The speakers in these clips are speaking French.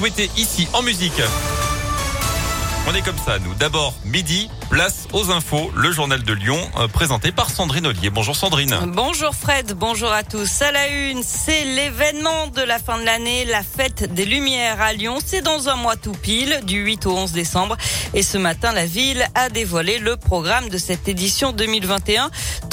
souhaiter ici en musique. On est comme ça, nous. D'abord, midi, place aux infos, le journal de Lyon, euh, présenté par Sandrine Ollier. Bonjour Sandrine. Bonjour Fred, bonjour à tous. À la une, c'est l'événement de la fin de l'année, la fête des Lumières à Lyon. C'est dans un mois tout pile, du 8 au 11 décembre. Et ce matin, la ville a dévoilé le programme de cette édition 2021.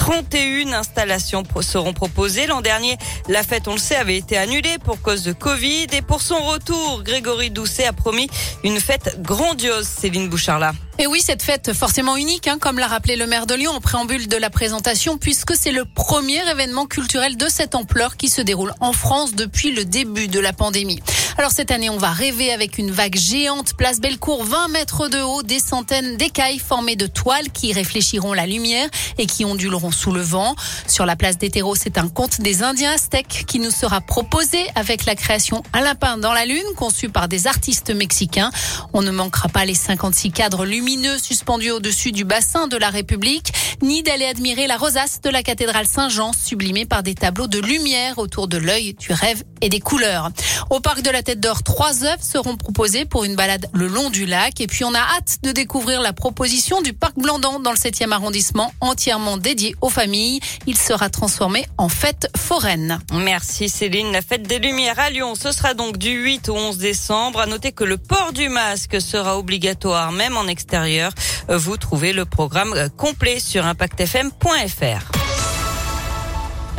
31 installations seront proposées. L'an dernier, la fête, on le sait, avait été annulée pour cause de Covid. Et pour son retour, Grégory Doucet a promis une fête grandiose. Céline Bouchard et oui, cette fête forcément unique, hein, comme l'a rappelé le maire de Lyon en préambule de la présentation, puisque c'est le premier événement culturel de cette ampleur qui se déroule en France depuis le début de la pandémie. Alors cette année, on va rêver avec une vague géante, place Bellecour, 20 mètres de haut, des centaines d'écailles formées de toiles qui réfléchiront la lumière et qui onduleront sous le vent. Sur la place des terreaux, c'est un conte des Indiens aztèques qui nous sera proposé avec la création Un lapin dans la lune, conçu par des artistes mexicains. On ne manquera pas les 56 cadres lumineux suspendus au-dessus du bassin de la République, ni d'aller admirer la rosace de la cathédrale Saint-Jean, sublimée par des tableaux de lumière autour de l'œil, du rêve et des couleurs. Au parc de la Tête d'Or, trois œuvres seront proposées pour une balade le long du lac. Et puis on a hâte de découvrir la proposition du parc Blandan dans le 7e arrondissement, entièrement dédié aux familles. Il sera transformé en fête foraine. Merci Céline. La fête des Lumières à Lyon, ce sera donc du 8 au 11 décembre. À noter que le port du masque sera obligatoire même en extérieur. Vous trouvez le programme complet sur impactfm.fr.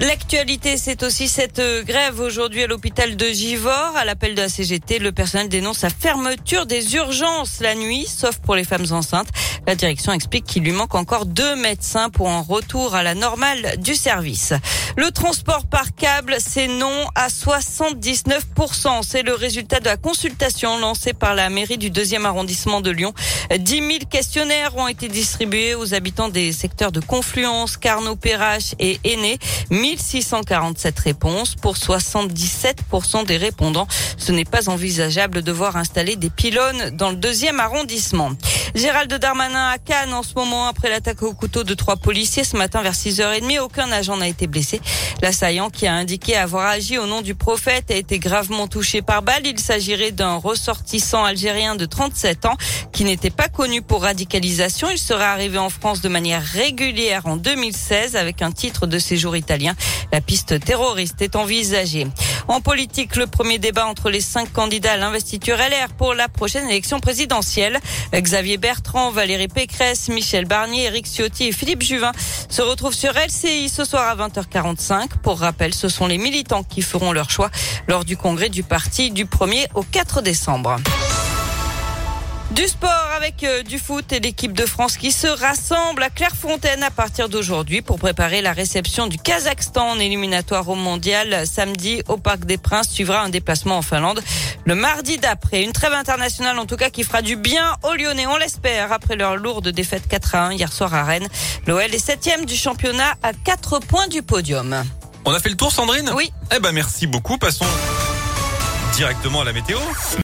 L'actualité, c'est aussi cette euh, grève aujourd'hui à l'hôpital de Givors. À l'appel de la CGT, le personnel dénonce la fermeture des urgences la nuit, sauf pour les femmes enceintes. La direction explique qu'il lui manque encore deux médecins pour un retour à la normale du service. Le transport par câble, c'est non à 79%. C'est le résultat de la consultation lancée par la mairie du deuxième arrondissement de Lyon. 10 000 questionnaires ont été distribués aux habitants des secteurs de Confluence, Carnot, Perrache et Aîné. 1647 réponses pour 77% des répondants. Ce n'est pas envisageable de voir installer des pylônes dans le deuxième arrondissement. Gérald Darmanin à Cannes en ce moment après l'attaque au couteau de trois policiers ce matin vers 6h30. Aucun agent n'a été blessé. L'assaillant qui a indiqué avoir agi au nom du prophète a été gravement touché par balle. Il s'agirait d'un ressortissant algérien de 37 ans qui n'était pas connu pour radicalisation. Il serait arrivé en France de manière régulière en 2016 avec un titre de séjour italien. La piste terroriste est envisagée. En politique, le premier débat entre les cinq candidats à l'investiture LR pour la prochaine élection présidentielle. Xavier Bertrand, Valérie Pécresse, Michel Barnier, Eric Ciotti et Philippe Juvin se retrouvent sur LCI ce soir à 20h45. Pour rappel, ce sont les militants qui feront leur choix lors du congrès du parti du 1er au 4 décembre. Du sport avec euh, du foot et l'équipe de France qui se rassemble à Clairefontaine à partir d'aujourd'hui pour préparer la réception du Kazakhstan en éliminatoire au mondial. Samedi au Parc des Princes suivra un déplacement en Finlande le mardi d'après. Une trêve internationale en tout cas qui fera du bien aux Lyonnais, on l'espère, après leur lourde défaite 4 à 1 hier soir à Rennes. L'OL est septième du championnat à 4 points du podium. On a fait le tour Sandrine? Oui. Eh ben merci beaucoup. Passons directement à la météo.